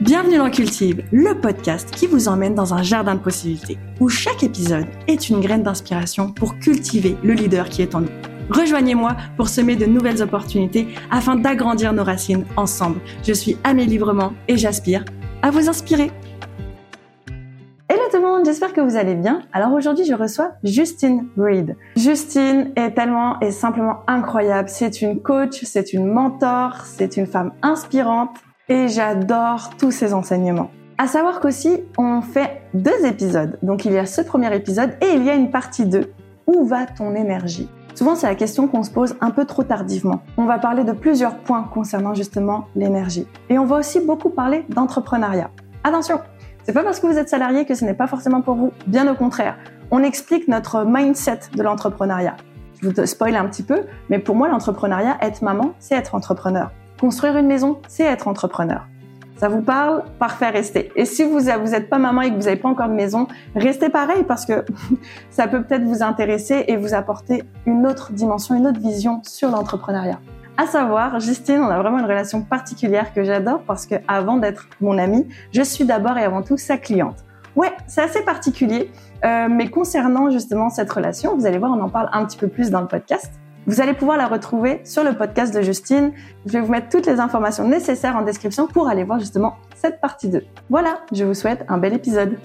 Bienvenue dans Cultive, le podcast qui vous emmène dans un jardin de possibilités, où chaque épisode est une graine d'inspiration pour cultiver le leader qui est en nous. Rejoignez-moi pour semer de nouvelles opportunités afin d'agrandir nos racines ensemble. Je suis Amélie Librement et j'aspire à vous inspirer. Hello tout le monde, j'espère que vous allez bien. Alors aujourd'hui, je reçois Justine Reed. Justine est tellement et simplement incroyable. C'est une coach, c'est une mentor, c'est une femme inspirante et j'adore tous ses enseignements. À savoir qu'aussi, on fait deux épisodes. Donc il y a ce premier épisode et il y a une partie 2. Où va ton énergie? Souvent, c'est la question qu'on se pose un peu trop tardivement. On va parler de plusieurs points concernant justement l'énergie. Et on va aussi beaucoup parler d'entrepreneuriat. Attention, c'est pas parce que vous êtes salarié que ce n'est pas forcément pour vous. Bien au contraire. On explique notre mindset de l'entrepreneuriat. Je vous spoil un petit peu, mais pour moi, l'entrepreneuriat, être maman, c'est être entrepreneur. Construire une maison, c'est être entrepreneur. Ça vous parle? Parfait, restez. Et si vous vous êtes pas maman et que vous n'avez pas encore de maison, restez pareil parce que ça peut peut-être vous intéresser et vous apporter une autre dimension, une autre vision sur l'entrepreneuriat. À savoir, Justine, on a vraiment une relation particulière que j'adore parce que avant d'être mon amie, je suis d'abord et avant tout sa cliente. Ouais, c'est assez particulier, euh, mais concernant justement cette relation, vous allez voir, on en parle un petit peu plus dans le podcast. Vous allez pouvoir la retrouver sur le podcast de Justine. Je vais vous mettre toutes les informations nécessaires en description pour aller voir justement cette partie 2. Voilà, je vous souhaite un bel épisode.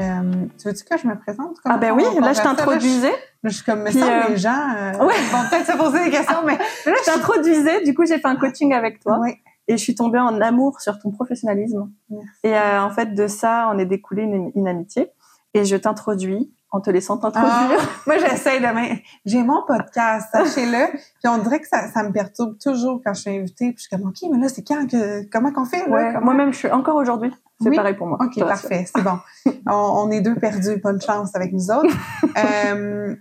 Euh, tu veux-tu que je me présente? ah ben oui, là je t'introduisais. Je, suis comme, mais ça, les gens euh, ouais. vont peut-être se poser des questions, mais là, je t'introduisais. Du coup, j'ai fait un coaching avec toi. Oui. Et je suis tombée en amour sur ton professionnalisme. Merci. Et euh, en fait, de ça, on est découlé une, une amitié. Et je t'introduis en te laissant t'introduire. Ah, moi, j'essaie de... J'ai mon podcast, sachez-le. Puis on dirait que ça, ça, me perturbe toujours quand je suis invitée. Puis je suis comme, OK, mais là, c'est quand que... Comment qu'on fait? Ouais, Moi-même, je suis encore aujourd'hui. C'est pareil pour moi. OK, parfait. C'est bon. on, est deux perdus. Bonne chance avec nous autres. euh,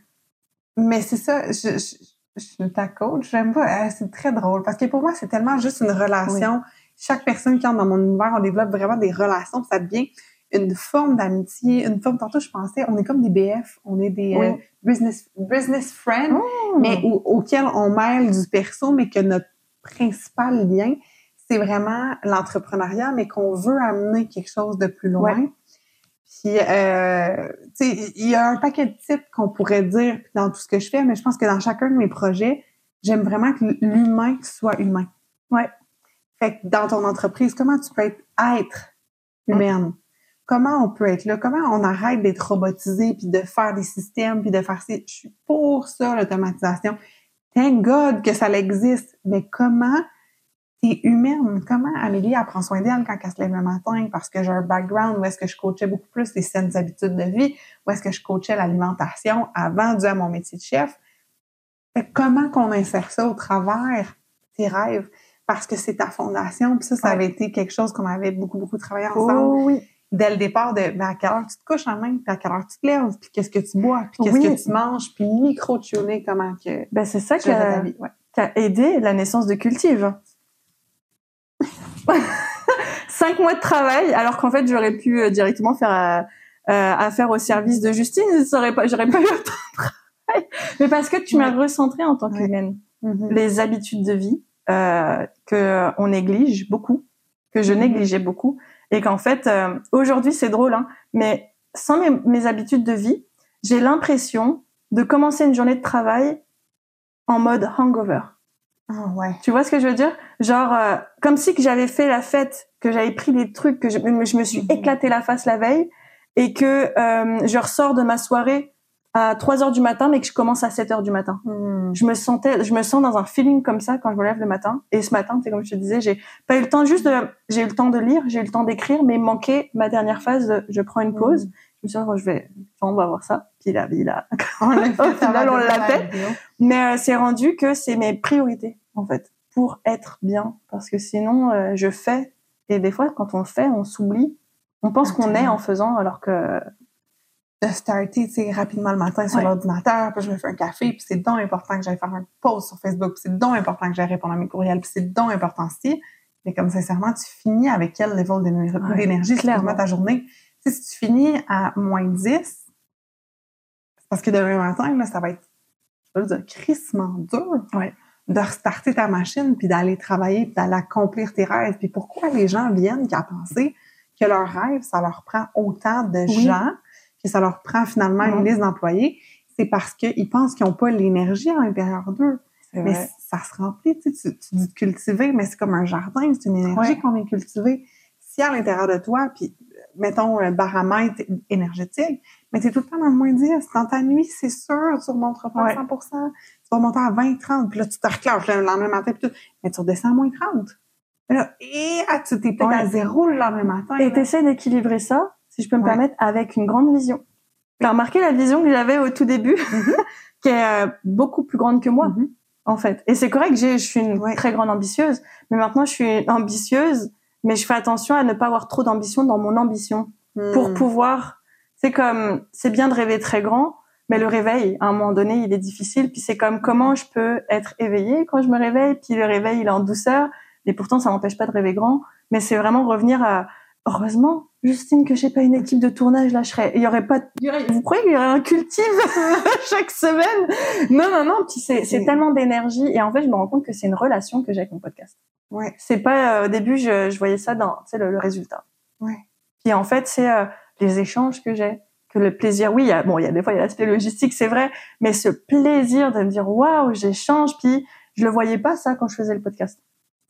mais c'est ça. Je, je, je suis ta coach. J'aime pas. Euh, c'est très drôle. Parce que pour moi, c'est tellement juste une relation. Chaque personne qui entre dans mon univers, on développe vraiment des relations. Ça devient une forme d'amitié, une forme, tantôt je pensais, on est comme des BF, on est des euh, business, business friends, oh. mais auxquels on mêle du perso, mais que notre principal lien, c'est vraiment l'entrepreneuriat, mais qu'on veut amener quelque chose de plus loin. Puis, euh, tu sais, il y a un paquet de types qu'on pourrait dire dans tout ce que je fais, mais je pense que dans chacun de mes projets, j'aime vraiment que l'humain soit humain. Ouais. Fait que dans ton entreprise, comment tu peux être, être humaine? Comment on peut être là, comment on arrête d'être robotisé puis de faire des systèmes puis de faire ces, je suis pour ça l'automatisation. Thank God que ça existe, mais comment t'es humaine, comment Amélie elle prend soin d'elle quand elle se lève le matin parce que j'ai un background où est-ce que je coachais beaucoup plus les saines habitudes de vie, où est-ce que je coachais l'alimentation avant dû à mon métier de chef? comment qu'on insère ça au travers tes rêves? Parce que c'est ta fondation, puis ça, ça avait été quelque chose qu'on avait beaucoup, beaucoup travaillé ensemble. Oh, oui dès le départ de ben, à quelle heure tu te couches en même, puis à quelle heure tu te lèves, puis qu'est-ce que tu bois, puis qu'est-ce que tu manges, puis micro-tuner comment que ben, c'est ça qui a, ouais. aidé la naissance de Cultive. Cinq mois de travail, alors qu'en fait j'aurais pu euh, directement faire euh, euh, affaire au service de Justine, j'aurais pas, j'aurais pas eu autant de travail. Mais parce que tu m'as recentré en tant qu'humaine. Mm-hmm. Les habitudes de vie euh, que on néglige beaucoup, que je mm-hmm. négligeais beaucoup, et qu'en fait, euh, aujourd'hui, c'est drôle, hein, mais sans mes, habitudes de vie, j'ai l'impression de commencer une journée de travail en mode hangover. Oh, ouais. Tu vois ce que je veux dire? Genre, euh, comme si que j'avais fait la fête, que j'avais pris des trucs, que je, je me suis mhm. éclaté la face la veille, et que euh, je ressors de ma soirée à 3 heures du matin, mais que je commence à 7 heures du matin. Hmm. Je me sentais, je me sens dans un feeling comme ça quand je me lève le matin. Et ce matin, c'est comme je te disais, j'ai pas eu le temps juste de, j'ai eu le temps de lire, j'ai eu le temps d'écrire, mais manquait ma dernière phase de, je prends une pause. Hmm. Je me suis dit, oh, je vais, on va voir ça. Puis là, on l'a fait, on l'a fait. Mais euh, c'est rendu que c'est mes priorités, en fait, pour être bien. Parce que sinon, euh, je fais. Et des fois, quand on fait, on s'oublie. On pense qu'on est en faisant, alors que de starter tu sais, rapidement le matin sur l'ordinateur, puis je me fais un café, puis c'est donc important que j'aille faire un post sur Facebook, puis c'est donc important que j'aille répondre à mes courriels, puis c'est donc important aussi. Mais comme sincèrement, tu finis avec quel level d'énergie clairement ta journée? Si tu finis à moins 10, parce que demain matin, là, ça va être, je veux dire, crissement dur. Ouais. de restarter ta machine, puis d'aller travailler, puis d'aller accomplir tes rêves. Puis pourquoi les gens viennent qu'à penser que leurs rêves, ça leur prend autant de gens, que ça leur prend finalement une liste d'employés, c'est parce qu'ils pensent qu'ils n'ont pas l'énergie à l'intérieur d'eux. Mais ça se remplit, tu, tu, dis cultiver, mais c'est comme un jardin, c'est une énergie qu'on vient cultiver. Si à l'intérieur de toi, puis mettons un baromètre énergétique, mais tu es tout le temps dans le moins 10. Dans ta nuit, c'est sûr, tu remonteras pas à 100% Tu vas monter à 20, 30, puis là, tu te reclenches le lendemain matin, puis tout. Mais tu redescends à moins 30. Là, et ah, tu t'es peut-être à zéro le lendemain matin. Et tu essaies d'équilibrer ça, si je peux me permettre, avec une grande vision. Tu as remarqué la vision que j'avais au tout début, mm-hmm. qui est euh, beaucoup plus grande que moi. Mm-hmm en fait. Et c'est correct, je suis une très grande ambitieuse, mais maintenant je suis ambitieuse, mais je fais attention à ne pas avoir trop d'ambition dans mon ambition pour hmm. pouvoir. C'est comme, c'est bien de rêver très grand, mais le réveil, à un moment donné, il est difficile. Puis c'est comme comment je peux être éveillée quand je me réveille, puis le réveil, il est en douceur. Et pourtant, ça m'empêche pas de rêver grand. Mais c'est vraiment revenir à, heureusement, Justine, que j'ai pas une équipe de tournage, là, je serais, il y aurait pas, vous croyez qu'il y aurait un cultive chaque semaine? Non, non, non, puis c'est, c'est tellement d'énergie. Et en fait, je me rends compte que c'est une relation que j'ai avec mon podcast. Ouais. C'est pas, euh, au début, je, je voyais ça dans, tu sais, le, résultat. Ouais. Puis en fait, c'est euh, les échanges que j'ai, que le plaisir. Oui, il y a, bon, il y a des fois, il y a l'aspect logistique, c'est vrai, mais ce plaisir de me dire, waouh, j'échange, puis je le voyais pas, ça, quand je faisais le podcast.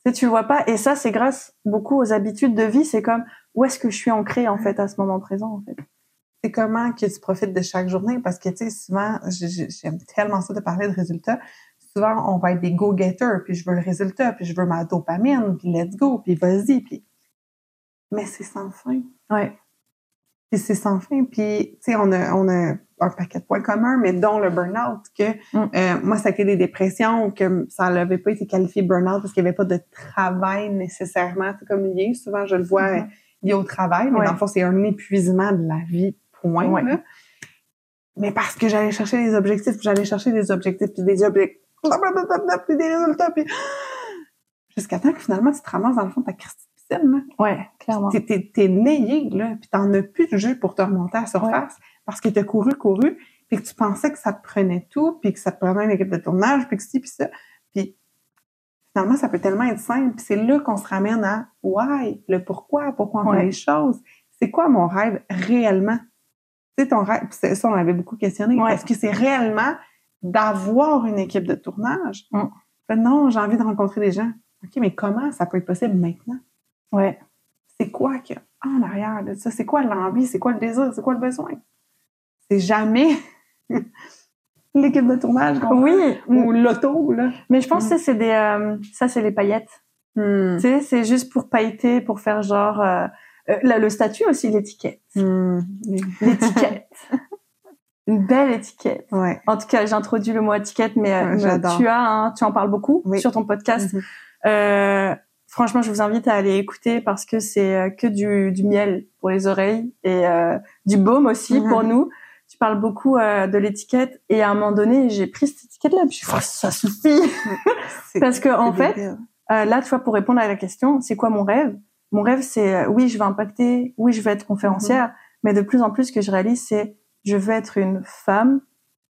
Tu sais, tu le vois pas. Et ça, c'est grâce beaucoup aux habitudes de vie. C'est comme, où est-ce que je suis ancrée en fait à ce moment présent en fait? C'est comment que tu profites de chaque journée? Parce que tu sais souvent j'aime tellement ça de parler de résultats. Souvent on va être des go-getters puis je veux le résultat puis je veux ma dopamine puis let's go puis vas-y puis mais c'est sans fin. Ouais. Puis c'est sans fin puis tu sais on a on a un paquet de points communs mais dont le burn-out que mm. euh, moi ça a été des dépressions que ça n'avait pas été qualifié burn-out parce qu'il n'y avait pas de travail nécessairement comme est souvent je le vois mm-hmm lié au travail, mais dans le fond, c'est un épuisement de la vie, point. Mais parce que j'allais chercher des objectifs, j'allais chercher des objectifs, puis des objectifs, puis des résultats, puis jusqu'à temps que finalement, tu te ramasses dans le fond de ta piscine. Là. Ouais, clairement. T'es, t'es, t'es nayé, là, puis t'en as plus de jus pour te remonter à la surface parce que t'as couru, couru, puis que tu pensais que ça te prenait tout, puis que ça te prenait une équipe de tournage, puis que ci, puis ça. Puis finalement, ça peut tellement être simple. C'est là qu'on se ramène à why, le pourquoi, pourquoi on fait les choses? C'est quoi mon rêve réellement? Tu sais, ton rêve, ça, on l'avait beaucoup questionné. Est-ce que c'est réellement d'avoir une équipe de tournage? Ben non, j'ai envie de rencontrer des gens. OK, mais comment ça peut être possible maintenant? Ouais. C'est quoi que en arrière de ça? C'est quoi l'envie? C'est quoi le désir? C'est quoi le besoin? C'est jamais l'équipe de tournage. Oui. Ou l'auto, là. Mais je pense mm. que c'est des, euh, ça, c'est les paillettes. Mm. Tu sais, c'est juste pour pailleter, pour faire genre, euh, euh le statut aussi, l'étiquette. Mm. L'étiquette. Une belle étiquette. Ouais. En tout cas, j'introduis le mot étiquette, mais, euh, tu as, hein, tu en parles beaucoup sur ton podcast. Mm-hmm. franchement, je vous invite à aller écouter parce que c'est que du, du miel pour les oreilles et du baume aussi pour mm-hmm. nous tu parles beaucoup euh, de l'étiquette et à un moment donné j'ai pris cette étiquette là puis je suis ça suffit parce que en fait euh, là tu vois pour répondre à la question c'est quoi mon rêve? Mon rêve c'est euh, oui je vais impacter oui je vais être conférencière mm-hmm. mais de plus en plus ce que je réalise c'est je veux être une femme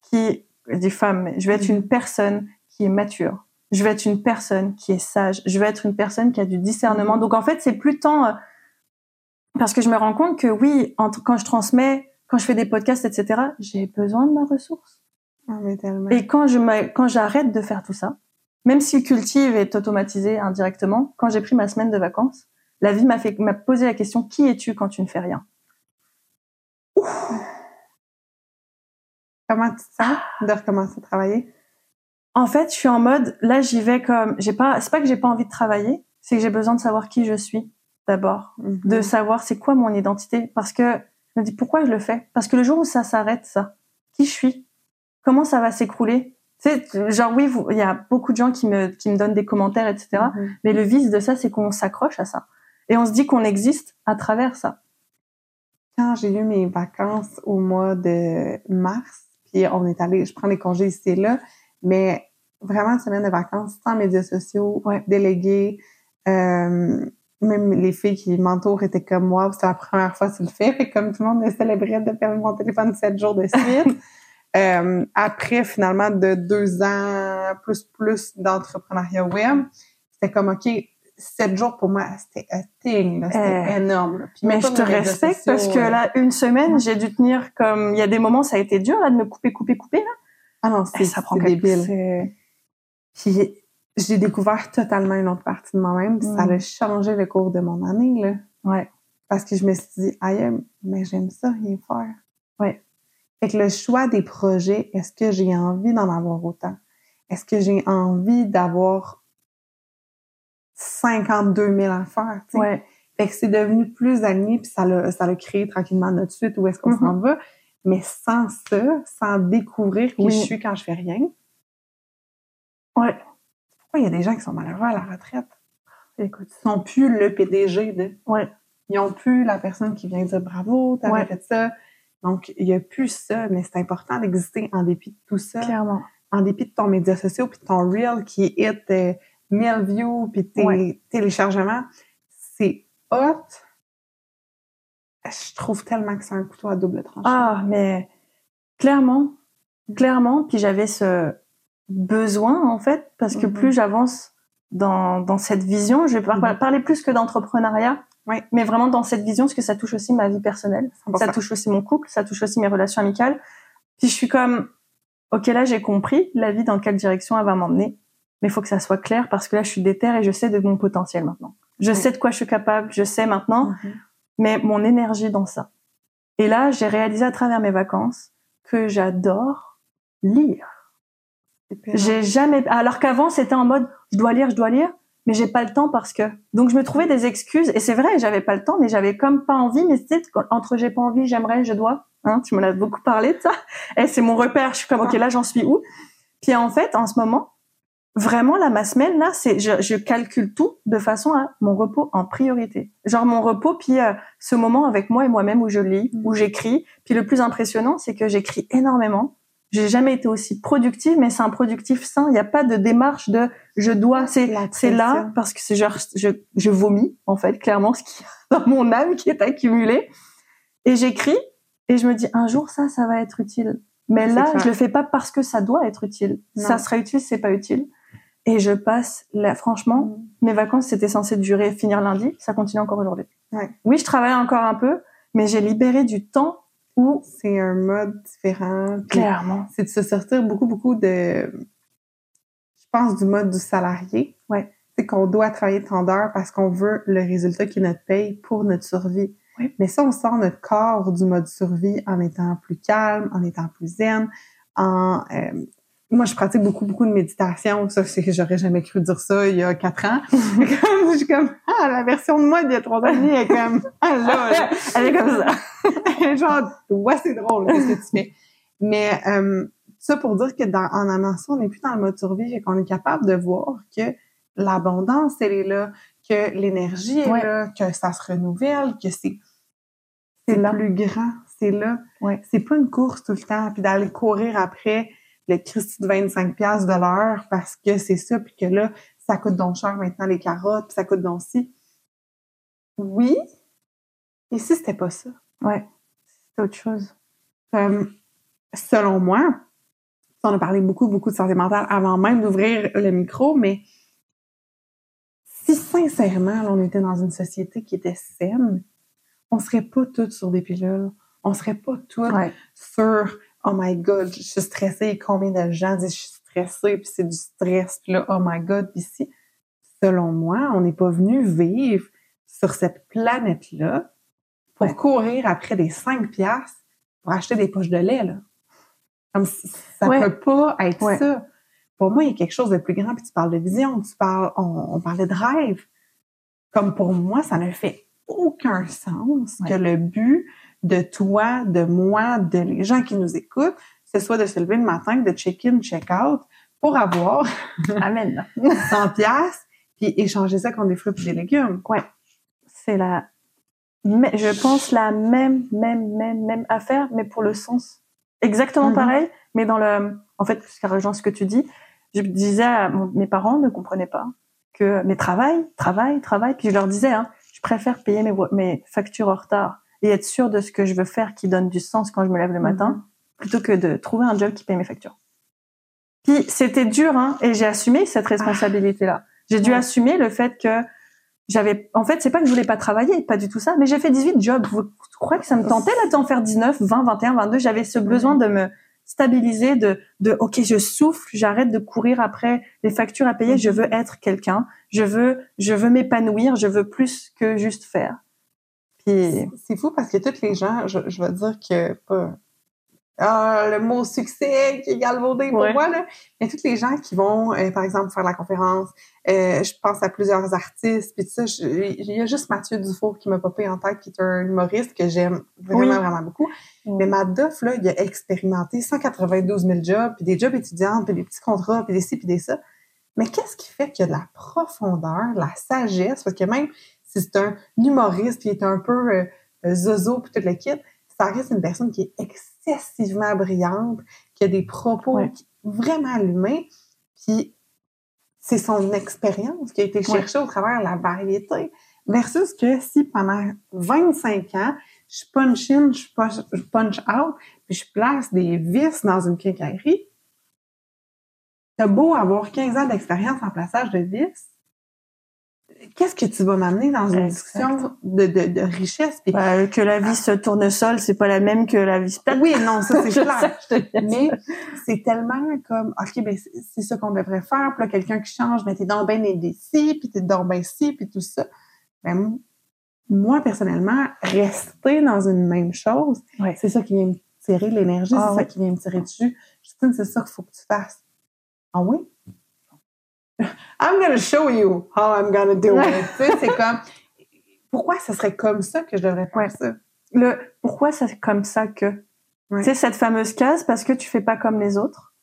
qui je dis femme mais je veux être mm-hmm. une personne qui est mature je veux être une personne qui est sage je veux être une personne qui a du discernement mm-hmm. donc en fait c'est plus tant parce que je me rends compte que oui entre, quand je transmets quand je fais des podcasts, etc., j'ai besoin de ma ressource. Ah, mais tellement. Et quand je quand j'arrête de faire tout ça, même si le cultive est automatisé indirectement, quand j'ai pris ma semaine de vacances, la vie m'a fait m'a posé la question qui es-tu quand tu ne fais rien? Comment tu te sens de recommencer à travailler? En fait, je suis en mode là, j'y vais comme j'ai pas c'est pas que j'ai pas envie de travailler, c'est que j'ai besoin de savoir qui je suis d'abord, mhm. de savoir c'est quoi mon identité parce que je me dis pourquoi je le fais? Parce que le jour où ça s'arrête, ça, qui je suis? Comment ça va s'écrouler? Tu sais, genre oui, il y a beaucoup de gens qui me qui me donnent des commentaires, etc. Mm-hmm. Mais le vice de ça, c'est qu'on s'accroche à ça et on se dit qu'on existe à travers ça. Quand j'ai eu mes vacances au mois de mars, puis on est allé, je prends les congés ici et là, mais vraiment une semaine de vacances sans médias sociaux, délégués. Euh, même les filles qui m'entourent étaient comme moi, c'est la première fois que tu le fais. Fait comme tout le monde me célébrait de faire mon téléphone sept jours de suite. euh, après finalement de deux ans plus plus d'entrepreneuriat web, c'était comme ok, sept jours pour moi, c'était un thing, c'était Eh. énorme. Puis Mais je te respecte sociaux, parce que euh, là, une semaine, j'ai dû tenir comme, il y a des moments, ça a été dur, là, de me couper, couper, couper, là. ah non, c'est ça prend débile. Puis j'ai découvert totalement une autre partie de moi-même. Ça Mm. a changé le cours de mon année là. Ouais. Parce que je me suis dit, aïe, mais j'aime ça rien faire. Ouais. Fait que le choix des projets, est-ce que j'ai envie d'en avoir autant? Est-ce que j'ai envie d'avoir 52 000 à faire? tu sais? Ouais. Fait que c'est devenu plus aligné, puis ça l'a, ça l'a créé tranquillement notre suite où est-ce qu'on s'en va. Mais sans ça, sans découvrir qui Oui. je suis quand je fais rien, Ouais. Il y a des gens qui sont malheureux à la retraite? Écoute, ils sont plus le PDG de. Ouais. Ils ont plus la personne qui vient dire bravo, t'as Ouais. fait ça. Donc, il y a plus ça, mais c'est important d'exister en dépit de tout ça. Clairement. En dépit de ton média social puis de ton reel qui hit euh, 1000 views puis tes Ouais. téléchargements. C'est hot. Je trouve tellement que c'est un couteau à double tranchant. Ah, mais clairement, clairement. Puis j'avais ce besoin, en fait, parce que Mhm. plus j'avance dans, dans cette vision, je vais par- Mhm. parler plus que d'entrepreneuriat, Ouais. mais vraiment dans cette vision, parce que ça touche aussi ma vie personnelle, ça 100%. touche aussi mon couple, ça touche aussi mes relations amicales. Puis je suis comme, ok, là j'ai compris la vie dans quelle direction elle va m'emmener, mais il faut que ça soit clair parce que là je suis déterre et je sais de mon potentiel maintenant. Je sais de quoi je suis capable, je sais maintenant Mhm. mais mon énergie dans ça. Et là, j'ai réalisé à travers mes vacances que j'adore lire. J'ai jamais, alors qu'avant c'était en mode je dois lire, je dois lire, mais j'ai pas le temps parce que. Donc je me trouvais des excuses et c'est vrai, j'avais pas le temps, mais j'avais comme pas envie. Mais c'est entre j'ai pas envie, j'aimerais, je dois. Hein, tu me l'as beaucoup parlé de ça. Et c'est mon repère. Je suis comme ok là j'en suis où? Puis en fait en ce moment, vraiment là ma semaine là, c'est je, je calcule tout de façon à mon repos en priorité. Genre mon repos puis euh, ce moment avec moi et moi-même où je lis, où j'écris. Puis le plus impressionnant c'est que j'écris énormément. J'ai jamais été aussi productive, mais c'est un productif sain. Il n'y a pas de démarche de je dois. C'est là parce que c'est genre je, je vomis en fait clairement ce qui est dans mon âme qui est accumulé et j'écris et je me dis un jour ça ça va être utile. Mais là clair. je le fais pas parce que ça doit être utile. Non. Ça sera utile, c'est pas utile. Et je passe là franchement mes vacances c'était censé durer finir lundi, ça continue encore aujourd'hui. Ouais. Oui, je travaille encore un peu, mais j'ai libéré du temps où C'est un mode différent. clairement c'est de se sortir beaucoup, beaucoup de, je pense, du mode du salarié. Ouais. C'est qu'on doit travailler tant d'heures parce qu'on veut le résultat qui est notre paye pour notre survie. Oui. Mais ça, on sort notre corps du mode survie en étant plus calme, en étant plus zen, en, euh, moi, je pratique beaucoup, beaucoup de méditation. Ça, c'est j'aurais jamais cru dire ça il y a quatre ans. comme, je suis comme, ah, la version de moi d'il y a trois ans est comme, ah, là, là. elle est comme ça. genre, ouais, c'est drôle, qu'est-ce que tu fais? Mais euh, ça pour dire que dans, en amenant ça, on n'est plus dans le mode survie et qu'on est capable de voir que l'abondance, elle est là, que l'énergie est Ouais. là, que ça se renouvelle, que c'est c'est plus grand, c'est là. Ouais. C'est pas une course tout le temps, puis d'aller courir après le Christy de 25 pièces de l'heure parce que c'est ça, puis que là, ça coûte donc cher maintenant les carottes, puis ça coûte donc ci. Oui, et si c'était pas ça? Ouais, c'est autre chose. Comme, selon moi, on a parlé beaucoup, beaucoup de santé mentale avant même d'ouvrir le micro, mais si sincèrement, là, on était dans une société qui était saine, on serait pas toutes sur des pilules. On serait pas toutes Ouais. sur Oh my God, je suis stressée. Combien de gens disent je suis stressée, puis c'est du stress, puis là, oh my God, puis si. Selon moi, on n'est pas venu vivre sur cette planète-là pour Ouais. courir après des 5 piastres pour acheter des poches de lait, là. Comme si- ça Ouais. peut pas être Ouais. ça. Pour moi, il y a quelque chose de plus grand, puis tu parles de vision, tu parles, on, on parlait de rêve. Comme pour moi, ça ne fait aucun sens que le but de toi, de moi, de les gens qui nous écoutent, ce soit de se lever le matin, de check-in, check-out, pour avoir Amen. 100 piastres, puis échanger ça contre des fruits et des légumes. C'est la, mais je pense la même, même, même, même affaire, mais pour le sens. Exactement Mhm. pareil, mais dans le, en fait, ce rejoint ce que tu dis, je disais à mon- mes parents ne comprenaient pas que, mais travail, travail, travail, puis je leur disais, hein, je préfère payer mes, mes factures en retard et être sûr de ce que je veux faire qui donne du sens quand je me lève le matin, plutôt que de trouver un job qui paye mes factures. Puis c'était dur, hein, et j'ai assumé cette responsabilité-là. J'ai dû Ouais. assumer le fait que j'avais, en fait, c'est pas que je voulais pas travailler, pas du tout ça, mais j'ai fait 18 jobs. Vous croyez que ça me tentait là d'en faire 19, 20, 21, 22? J'avais ce besoin de me stabiliser, de, de, ok, je souffle, j'arrête de courir après les factures à payer, je veux être quelqu'un, je veux, je veux m'épanouir, je veux plus que juste faire. Puis, C'est fou parce que tous les gens, je, je vais dire que pas. Ah, le mot succès qui est galvaudé pour Ouais. moi, là. Mais tous les gens qui vont, euh, par exemple, faire la conférence, euh, je pense à plusieurs artistes, puis tout ça, il y a juste Mathieu Dufour qui m'a popé en tête, qui est un humoriste que j'aime vraiment, Oui. vraiment beaucoup. Mais Madoff, là, il a expérimenté 192 000 jobs, puis des jobs étudiantes, puis des petits contrats, puis des ci, puis des ça. Mais qu'est-ce qui fait qu'il y a de la profondeur, de la sagesse? Parce que même si c'est un humoriste qui est un peu euh, euh, zozo, puis toute kit, ça reste une personne qui est excessivement brillante, qui a des propos Ouais. vraiment allumés, puis c'est son expérience qui a été Ouais. cherchée au travers de la variété. Versus que si pendant 25 ans, je punch in, je punch, je punch out, puis je place des vis dans une quincaillerie, t'as beau avoir 15 ans d'expérience en plaçage de vis, qu'est-ce que tu vas m'amener dans une Exact. discussion de, de, de richesse? Puis- bah, que la vie se tournesol, c'est pas la même que la vie plate. oui, non, ça c'est clair. sais. Mais c'est tellement comme, OK, ben c'est ça qu'on devrait faire. Puis là, quelqu'un qui change, mais t'es donc bien indécis, puis t'es donc bien ci, puis tout ça. Ben, moi, personnellement, rester dans une même chose, Ouais. c'est ça qui vient me tirer de l'énergie, Ah c'est ça qui vient me tirer dessus. Justine, c'est ça qu'il faut que tu fasses. Ah oui? I'm gonna show you how I'm gonna do it. tu sais, c'est comme, pourquoi ce serait comme ça que je devrais faire Ouais. ça? Le pourquoi c'est comme ça que? Ouais. tu sais cette fameuse case parce que tu fais pas comme les autres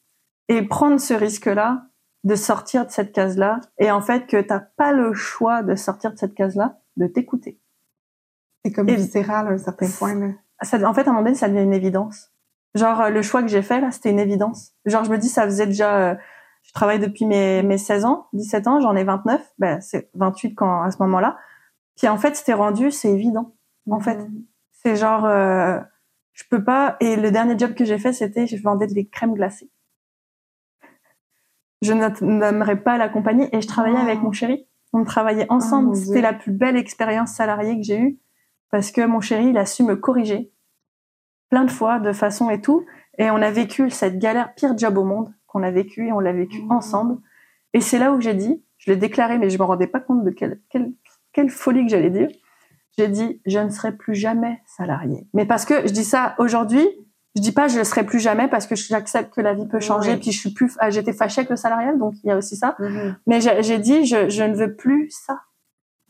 et prendre ce risque là de sortir de cette case là et en fait que t'as pas le choix de sortir de cette case là de t'écouter C'est comme Et- viscéral à un certain point, là. ça, en fait à un moment donné ça devient une évidence genre euh, le choix que j'ai fait là c'était une évidence genre je me dis ça faisait déjà euh, je travaille depuis mes, mes 16 ans 17 ans j'en ai 29 ben c'est 28 quand à ce moment là puis en fait c'était rendu c'est évident en fait Mhm. C'est genre, euh, je peux pas. Et le dernier job que j'ai fait, c'était, je vendais des crèmes glacées. Je n'a- n'aimerais pas la compagnie et je travaillais Oh. avec mon chéri. On travaillait ensemble. mon C'était la plus belle expérience salariée que j'ai eue parce que mon chéri, il a su me corriger plein de fois, de façon et tout. Et on a vécu cette galère, pire job au monde qu'on a vécu et on l'a vécu Mhm. ensemble. Et c'est là où j'ai dit, je l'ai déclaré, mais je me rendais pas compte de quelle, quelle, quelle folie que j'allais dire. J'ai dit, je ne serai plus jamais salarié. Mais parce que je dis ça aujourd'hui, je dis pas je ne serai plus jamais parce que j'accepte que la vie peut changer. Ouais. Puis je suis plus, ah, j'étais fâchée avec le salarial, donc il y a aussi ça. Mhm. Mais j'ai dit, je, je ne veux plus ça.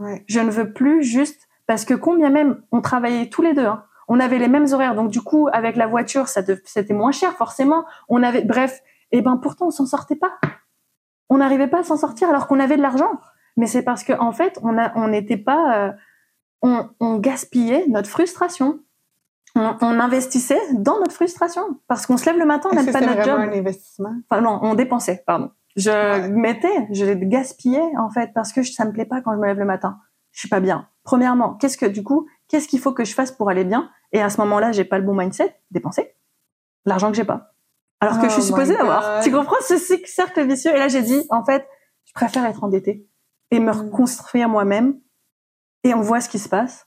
Ouais. Je ne veux plus juste parce que combien même on travaillait tous les deux. hein. On avait les mêmes horaires, donc du coup avec la voiture, ça c'était moins cher forcément. On avait, bref, et ben pourtant on s'en sortait pas. On n'arrivait pas à s'en sortir alors qu'on avait de l'argent. Mais c'est parce que en fait on a, on n'était pas, euh, on, on gaspillait notre frustration. On, on investissait dans notre frustration parce qu'on se lève le matin, on n'aime pas notre job. un investissement? Enfin non, on dépensait, pardon. Je Ouais. mettais, je gaspillais en fait parce que ça me plaît pas quand je me lève le matin. Je suis pas bien. Premièrement, qu'est-ce que du coup, qu'est-ce qu'il faut que je fasse pour aller bien? Et à ce moment-là, j'ai pas le bon mindset, dépenser l'argent que j'ai pas. Alors que Oh je suis supposée my avoir. Tu comprends ce cycle- cercle vicieux? Et là, j'ai dit, en fait, je préfère être endettée et me Mm. reconstruire moi-même. Et on voit ce qui se passe.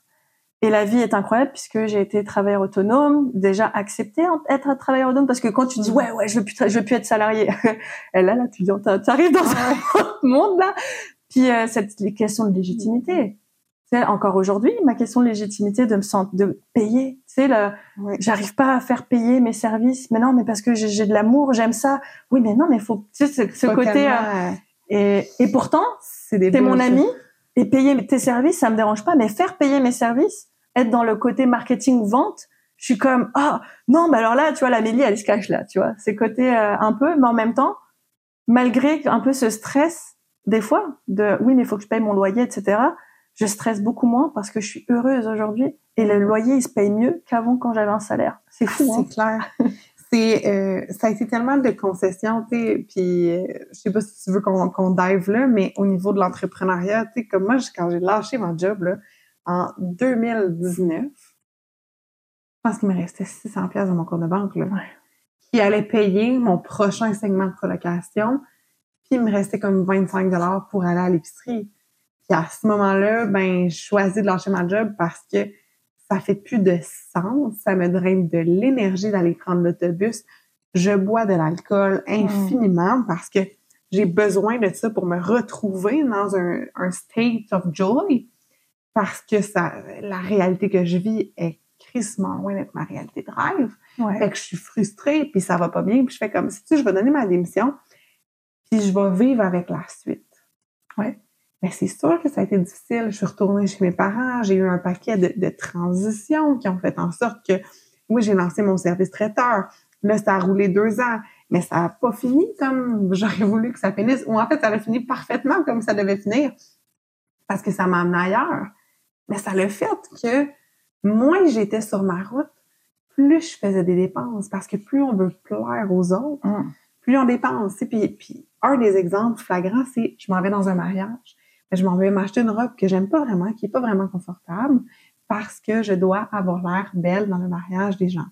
Et la vie est incroyable puisque j'ai été travailleur autonome, déjà accepté être un travailleur autonome parce que quand tu dis Mm. ouais ouais je veux plus je veux plus être salarié, et là là tu dis t'arrives dans un autre monde là. Puis euh, cette question de légitimité, c'est encore aujourd'hui ma question de légitimité de me sentir de payer, tu sais le Ouais. j'arrive pas à faire payer mes services, mais non mais parce que j'ai de l'amour, j'aime ça. Oui mais non mais faut tu sais ce, ce côté euh, et et pourtant c'est des t'es mon ami et payer tes services, ça me dérange pas, mais faire payer mes services, être dans le côté marketing vente, je suis comme ah non, mais alors là, tu vois, l'Amélie, elle se cache là, tu vois, c'est côté euh, un peu, mais en même temps, malgré un peu ce stress des fois de oui, mais il faut que je paye mon loyer, etc. Je stresse beaucoup moins parce que je suis heureuse aujourd'hui et le loyer il se paye mieux qu'avant quand j'avais un salaire. C'est fou. Hein? C'est clair. C'est, euh, ça a été tellement de concessions, tu sais, puis euh, je sais pas si tu veux qu'on dive là, mais au niveau de l'entrepreneuriat, tu sais, comme moi, quand j'ai lâché mon job, là, en 2019, je pense qu'il me restait 600 pièces dans mon compte de banque, là. Ouais. qui allait payer mon prochain segment de colocation. Puis il me restait comme 25 dollars pour aller à l'épicerie. Puis à ce moment-là, ben je choisis de lâcher ma job parce que ça fait plus de sens, ça me draine de l'énergie d'aller prendre l'autobus. Je bois de l'alcool infiniment parce que j'ai besoin de ça pour me retrouver dans un, un state of joy parce que ça, la réalité que je vis est crissement loin d'être ma réalité de rêve. Ouais. Fait que je suis frustrée, puis ça va pas bien, puis je fais comme, si tu je vais donner ma démission, puis je vais vivre avec la suite. Ouais. Mais c'est sûr que ça a été difficile. Je suis retournée chez mes parents, j'ai eu un paquet de, de transitions qui ont fait en sorte que, oui, j'ai lancé mon service traiteur. Là, ça a roulé deux ans, mais ça a pas fini comme j'aurais voulu que ça finisse. Ou en fait, ça a fini parfaitement comme ça devait finir, parce que ça m'a amené ailleurs. Mais ça le fait que moins j'étais sur ma route, plus je faisais des dépenses. Parce que plus on veut plaire aux autres, Mm. plus on dépense. sais. Puis, puis un des exemples flagrants, c'est je m'en vais dans un mariage, je m'en vais m'acheter une robe que j'aime pas vraiment, qui est pas vraiment confortable, parce que je dois avoir l'air belle dans le mariage des gens.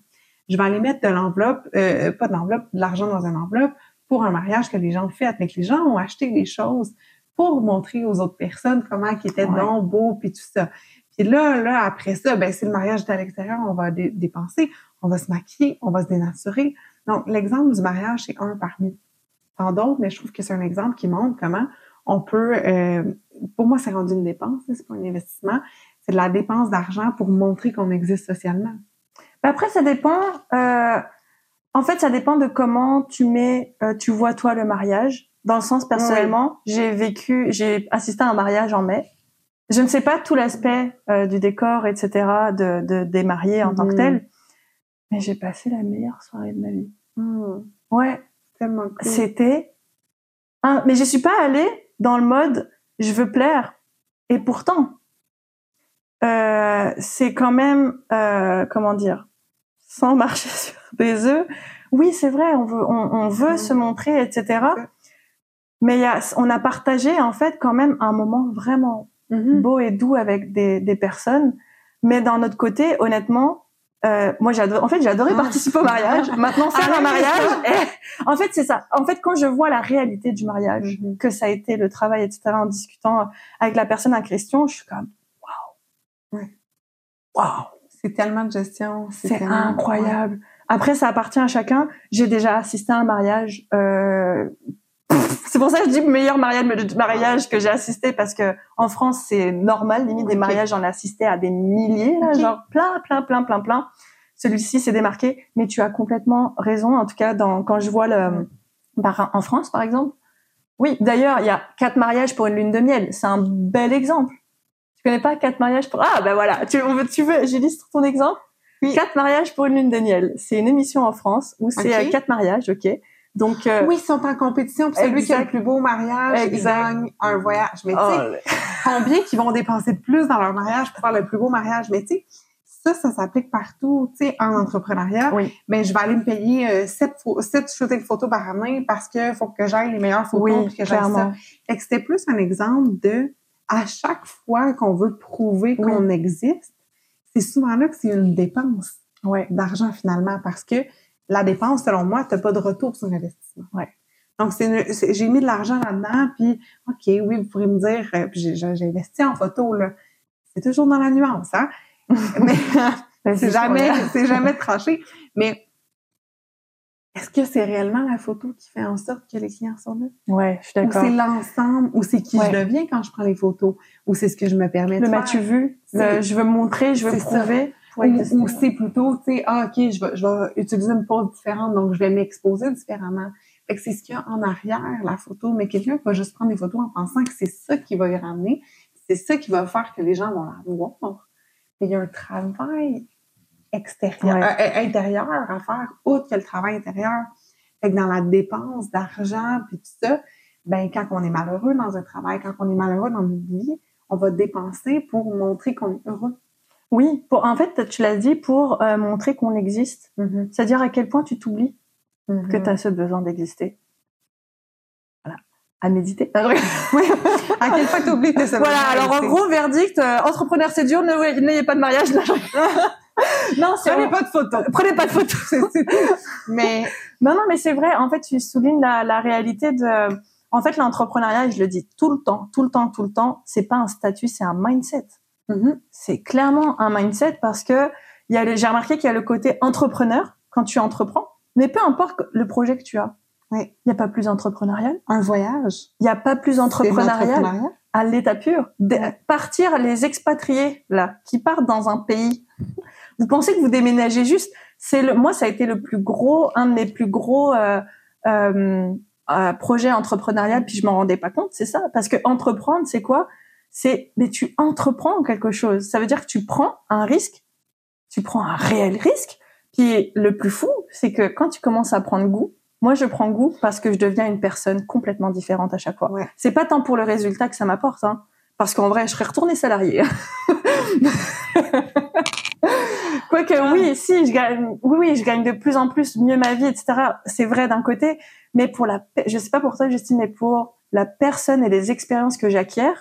Je vais aller mettre de l'enveloppe, euh, pas de l'enveloppe, de l'argent dans une enveloppe pour un mariage que les gens ont fait, mais que les gens ont acheté des choses pour montrer aux autres personnes comment qui étaient Ouais. donc beaux puis tout ça. Puis là, là, après ça, ben, si le mariage est à l'extérieur, on va dé- dépenser, on va se maquiller, on va se dénaturer. Donc, l'exemple du mariage, c'est un parmi tant d'autres, mais je trouve que c'est un exemple qui montre comment on peut, euh, pour moi, c'est rendu une dépense, c'est pas un investissement, c'est de la dépense d'argent pour montrer qu'on existe socialement. Mais après, ça dépend. euh, en fait, ça dépend de comment tu mets, euh, tu vois toi le mariage. Dans le sens personnellement, j'ai vécu, j'ai assisté à un mariage en mai. Je ne sais pas tout l'aspect euh, du décor, etc., de, de des mariés en tant que Mhm. tel, mais j'ai passé la meilleure soirée de ma vie. Hmm, Ouais, tellement cool. c'était. Mais je suis pas allée dans le mode je veux plaire. Et pourtant, euh, c'est quand même euh, comment dire, sans marcher sur des œufs. Oui, c'est vrai, on veut, on, on veut Mhm. se montrer, etc. Mais y a, on a partagé en fait quand même un moment vraiment Mhm. beau et doux avec des, des personnes. Mais d'un autre côté, honnêtement, euh, moi j'adore. En fait, j'ai adoré Ah. participer au mariage. Maintenant, faire Ah un mariage. eh, en fait, c'est ça. En fait, quand je vois la réalité du mariage, Mhm. que ça a été le travail, etc., en discutant avec la personne en question, je suis comme waouh, Ouais. waouh, C'est tellement de gestion. c'est tellement- incroyable. Après, ça appartient à chacun. J'ai déjà assisté à un mariage. Euh... C'est pour ça que je dis meilleur mariage, mariage que j'ai assisté parce que en France c'est normal, limite des mariages j'en ai assisté à des milliers, là, genre plein, plein, plein, plein, plein. Celui-ci s'est démarqué, mais tu as complètement raison. En tout cas, dans, quand je vois le, par- en France par exemple, oui. D'ailleurs, il y a quatre mariages pour une lune de miel. C'est un bel exemple. Tu connais pas quatre mariages pour ah ben voilà. Tu, on veut, tu veux, j'illustre ton exemple. Oui. Quatre mariages pour une lune de miel. C'est une émission en France où c'est quatre mariages, ok. Donc euh, Oui, ils sont en compétition. Puis celui qui a le plus beau mariage, il gagne un voyage. Mais tu oh, sais, combien qui vont dépenser de plus dans leur mariage pour faire le plus beau mariage? Mais tu sais, ça, ça s'applique partout. Tu sais, en entrepreneuriat, oui, ben, je vais aller me payer euh, sept, sept shootings photos par année parce que faut que j'aille les meilleures photos oui, puis que j'aille ça. Fait que c'était plus un exemple de, à chaque fois qu'on veut prouver Oui. qu'on existe, c'est souvent là que c'est une dépense Ouais, d'argent finalement parce que la dépense, selon moi, t'as pas de retour sur investissement. Ouais. Donc, c'est j'ai mis de l'argent là-dedans, puis OK, oui, vous pourrez me dire, euh, j'ai investi en photo, là. C'est toujours dans la nuance, hein? Mais Ben, c'est jamais, c'est jamais tranché. Mais est-ce que c'est réellement la photo qui fait en sorte que les clients sont là? Ouais, je suis Ou d'accord. c'est l'ensemble, ou c'est qui Ouais. je deviens quand je prends les photos, ou c'est ce que je me permets Le de faire? m'as-tu vu? Le Je veux montrer, je veux ça. Ou, c'est plutôt, tu sais, ah, OK, je vais, je vais utiliser une pose différente, donc je vais m'exposer différemment. Fait que c'est ce qu'il y a en arrière, la photo, mais quelqu'un va juste prendre des photos en pensant que c'est ça qui va y ramener, c'est ça qui va faire que les gens vont la voir. Il y a un travail extérieur, Ouais. euh, intérieur à faire, outre que le travail intérieur. Fait que dans la dépense d'argent puis tout ça, ben quand on est malheureux dans un travail, quand on est malheureux dans notre vie, on va dépenser pour montrer qu'on est heureux. Oui, pour, en fait, tu l'as dit pour euh, montrer qu'on existe. Mhm. C'est-à-dire à quel point tu t'oublies Mhm. que tu as ce besoin d'exister. Voilà. À méditer. Oui. À quel point t'oublies tes Voilà, alors en gros, verdict, euh, entrepreneur c'est dur, ne- n'ayez pas de mariage. non, c'est Prenez pas de photos. prenez pas de photos. C'est- c'est tout. Mais Non, non, mais c'est vrai. En fait, tu soulignes la, la réalité de. En fait, l'entrepreneuriat, je le dis tout le temps, tout le temps, tout le temps, c'est pas un statut, c'est un mindset. Mhm. C'est clairement un mindset parce que j'ai remarqué qu'il y a le côté entrepreneur quand tu entreprends, mais peu importe le projet que tu as. Oui. Il n'y a pas plus entrepreneurial. un voyage. Il n'y a pas plus entrepreneurial à l'état pur. De-. Partir, les expatriés, là, qui partent dans un pays. Vous pensez que vous déménagez juste? C'est le, moi, ça a été le plus gros, un de mes plus gros, euh, euh, euh, projets entrepreneurial, puis je m'en rendais pas compte, c'est ça. Parce que entreprendre, c'est quoi? C'est, mais tu entreprends quelque chose. Ça veut dire que tu prends un risque. Tu prends un réel risque. Puis le plus fou, c'est que quand tu commences à prendre goût, moi, je prends goût parce que je deviens une personne complètement différente à chaque fois. Ouais. C'est pas tant pour le résultat que ça m'apporte, hein, parce qu'en vrai, je serais retournée salariée. Quoique, oui, si, je gagne, oui, oui, je gagne de plus en plus mieux ma vie, etc. C'est vrai d'un côté, mais pour la, je sais pas pour toi, Justine, mais pour la personne et les expériences que j'acquiers,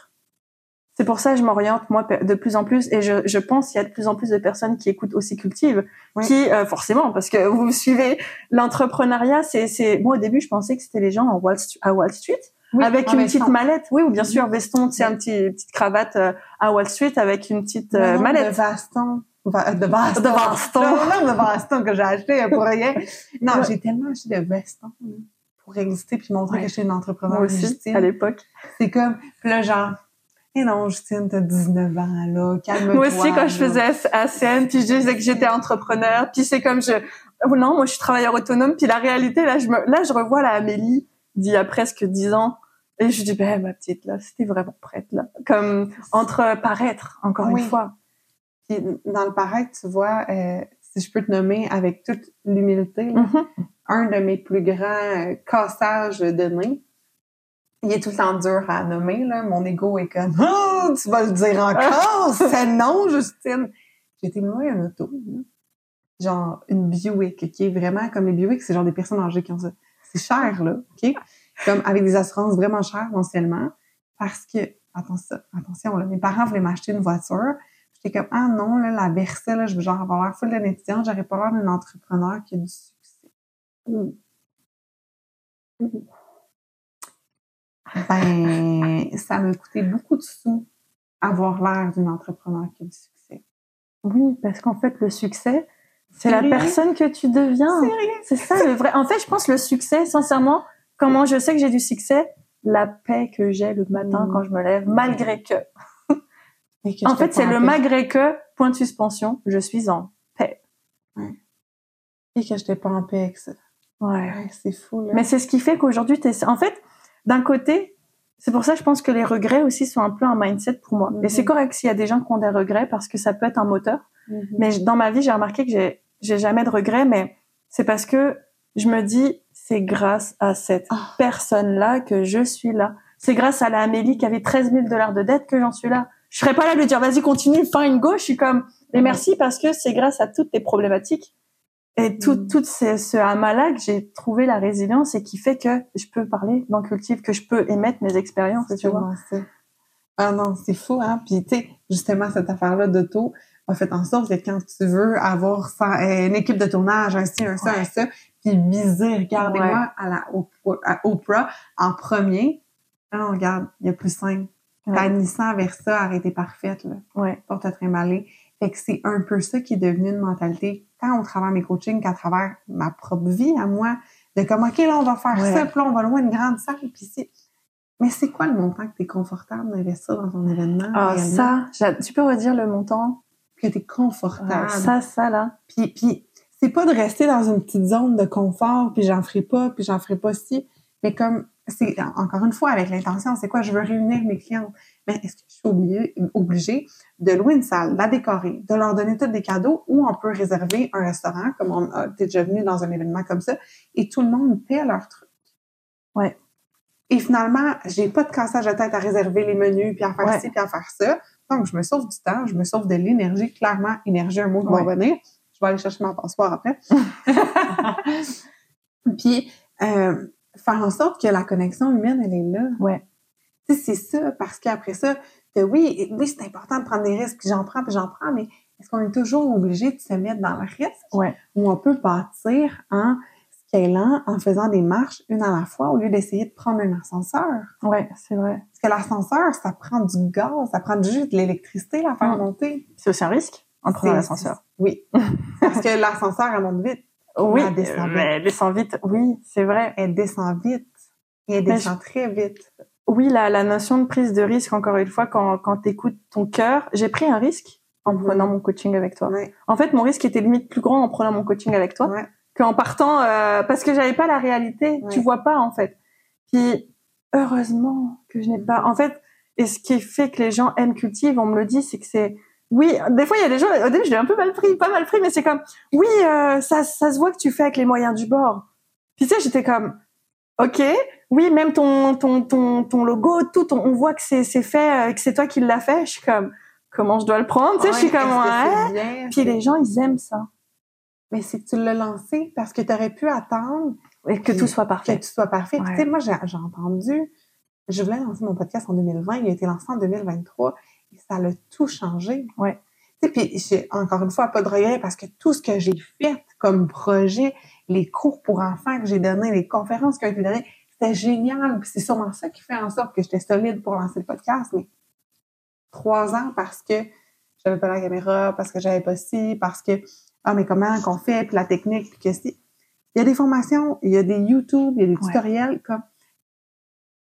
c'est pour ça que je m'oriente moi de plus en plus et je, je pense qu'il y a de plus en plus de personnes qui écoutent aussi cultive, Oui. qui euh, forcément parce que vous suivez l'entrepreneuriat, c'est c'est moi au début je pensais que c'était les gens en Wall à Wall Street Oui, avec en une veston. petite mallette, oui ou bien sûr veston, c'est Oui. un petit petite cravate euh, à Wall Street avec une petite euh, Non, mallette. De Vaston. Va- De Vaston. De Vaston. De Vaston que j'ai acheté euh, pour rien. Non, j'ai tellement acheté de Veston là, pour exister puis montrer Ouais. que je suis une entrepreneur Moi aussi légitime. à l'époque. C'est comme, puis là, genre, eh non, Justine, t'as 19 ans, là, calme-toi. Moi aussi, quand je faisais ACN, puis je disais que j'étais entrepreneur, puis c'est comme je, oh non, moi je suis travailleur autonome, puis la réalité, là, je me, là, je revois la Amélie d'il y a presque dix ans, et je dis, ben, ma petite, là, c'était vraiment prête, là. Comme, entre paraître, encore Oui. une fois. Puis dans le paraître, tu vois, euh, si je peux te nommer avec toute l'humilité, Mhm. un de mes plus grands euh, cassages de nez, il est tout le temps dur à nommer, là. Mon ego est comme, oh, tu vas le dire encore, c'est non, Justine. J'ai été louer un auto, là. genre une Buick, qui est vraiment comme les Buick, c'est genre des personnes âgées qui ont ça. C'est cher, là, OK? Comme avec des assurances vraiment chères mensuellement, parce que, attention, attention, là, mes parents voulaient m'acheter une voiture. J'étais comme, ah non, là, la Versa, là, je veux genre avoir l'air full d'une étudiante, j'aurais pas l'air d'un entrepreneur qui a du succès. Ouh. Ouh. Ben, ça m'a coûté beaucoup de sous avoir l'air d'une entrepreneur qui a du succès. Oui, parce qu'en fait, le succès, c'est la rien. personne que tu deviens. C'est ça le vrai. En fait, je pense le succès, sincèrement, comment je sais que j'ai du succès, la paix que j'ai le matin Mm. quand je me lève, malgré que. Et que En fait, c'est le malgré que, point de suspension, je suis en paix. Et que je t'ai pas en paix avec ça. Ouais. Ouais, c'est fou, là. Mais c'est ce qui fait qu'aujourd'hui, t'es, en fait, d'un côté, c'est pour ça que je pense que les regrets aussi sont un peu un mindset pour moi. Et Mhm. c'est correct s'il y a des gens qui ont des regrets parce que ça peut être un moteur. Mhm. Mais dans ma vie, j'ai remarqué que j'ai, j'ai jamais de regrets, mais c'est parce que je me dis, c'est grâce à cette Ah. personne-là que je suis là. C'est grâce à la Amélie qui avait 13 000 dollars de dette que j'en suis là. Je serais pas là de lui dire, vas-y, continue, fine, go. Je suis comme, et Mhm. merci parce que c'est grâce à toutes tes problématiques et tout, Mhm. tout ces, ce amas-là que j'ai trouvé la résilience et qui fait que je peux parler dans Cultive, que je peux émettre mes expériences, C'est tu vois. ça. Ah non, c'est fou, hein. Puis, tu sais, justement, cette affaire-là d'auto a fait en sorte que quand tu veux avoir ça, euh, une équipe de tournage, un ci, un ça, Ouais. un ça, puis viser, regardez-moi Ouais. à la Oprah, à Oprah en premier. Ah non, regarde, il y a plus simple. Ouais. Ta Nissan Versa aurait été parfaite, là, Ouais. pour te trimballer. Fait que c'est un peu ça qui est devenu une mentalité, tant au travers mes coachings qu'à travers ma propre vie à moi, de comme, OK, là, on va faire Ouais. ça, puis là, on va louer une grande salle, puis c'est... Mais c'est quoi le montant que tu es confortable d'investir dans ton événement? Ah, ça, tu peux redire le montant? Que tu es confortable. Ah, ça, ça, là. Puis, puis c'est pas de rester dans une petite zone de confort, puis j'en ferai pas, puis j'en ferai pas si. Mais comme, c'est encore une fois avec l'intention, c'est quoi? Je veux réunir mes clientes. Mais est-ce que je suis obligée, obligée de louer une salle, la décorer, de leur donner tous des cadeaux, ou on peut réserver un restaurant, comme on a déjà venu dans un événement comme ça, et tout le monde paie leur truc? Ouais. Et finalement, j'ai pas de cassage de tête à réserver les menus, puis à faire Ouais. ci, puis à faire ça. Donc, je me sauve du temps, je me sauve de l'énergie. Clairement, énergie, un mot qui va revenir. Je vais aller chercher ma passoire après. Puis, euh, faire en sorte que la connexion humaine, elle est là. Ouais. Tu sais, c'est ça, parce qu'après ça, que oui, oui, c'est important de prendre des risques, puis j'en prends, puis j'en prends, mais est-ce qu'on est toujours obligé de se mettre dans le risque? Ouais. Ou on peut bâtir en scalant, en faisant des marches une à la fois, au lieu d'essayer de prendre un ascenseur? Ouais, c'est vrai. Parce que l'ascenseur, ça prend du gaz, ça prend juste de l'électricité, la faire Mm. monter. C'est aussi un risque en prenant l'ascenseur. Oui. Parce que l'ascenseur, elle monte vite. Oui, elle descend vite. mais elle descend vite. Oui, c'est vrai. Elle descend vite. Et elle descend très vite. Oui, la, la notion de prise de risque, encore une fois, quand, quand tu écoutes ton cœur, j'ai pris un risque en prenant mon coaching avec toi. En fait, mon risque était limite plus grand en prenant mon coaching avec toi Ouais. qu'en partant, euh, parce que j'avais pas la réalité. Tu vois pas, en fait. Puis, heureusement que je n'ai pas. En fait, et ce qui fait que les gens aiment cultive, on me le dit, c'est que c'est, oui, des fois, il y a des gens, au début, je l'ai un peu mal pris, pas mal pris, mais c'est comme, oui, euh, ça, ça se voit que tu fais avec les moyens du bord. Puis, tu sais, j'étais comme, ok, oui, même ton, ton, ton, ton logo, tout, on, on voit que c'est, c'est fait, euh, que c'est toi qui l'as fait. Je suis comme, comment je dois le prendre? Tu sais, je suis comme, que ouais. bien? Puis les gens, ils aiment ça. Mais c'est que tu l'as lancé parce que tu aurais pu attendre Et que tout soit que parfait. tu sois parfait. Puis, Ouais. Tu sais, moi, j'ai entendu, je voulais lancer mon podcast en 2020, il a été lancé en 2023 et ça l'a tout changé. Ouais. Tu sais, puis j'ai encore une fois pas de regret parce que tout ce que j'ai fait comme projet, les cours pour enfants que j'ai donnés, les conférences ont été données, c'était génial. C'est sûrement ça qui fait en sorte que j'étais solide pour lancer le podcast. Mais trois ans parce que j'avais pas la caméra, parce que j'avais pas ci, parce que ah mais comment qu'on fait, puis la technique, puis que si. Il y a des formations, il y a des YouTube, il y a des Ouais. tutoriels comme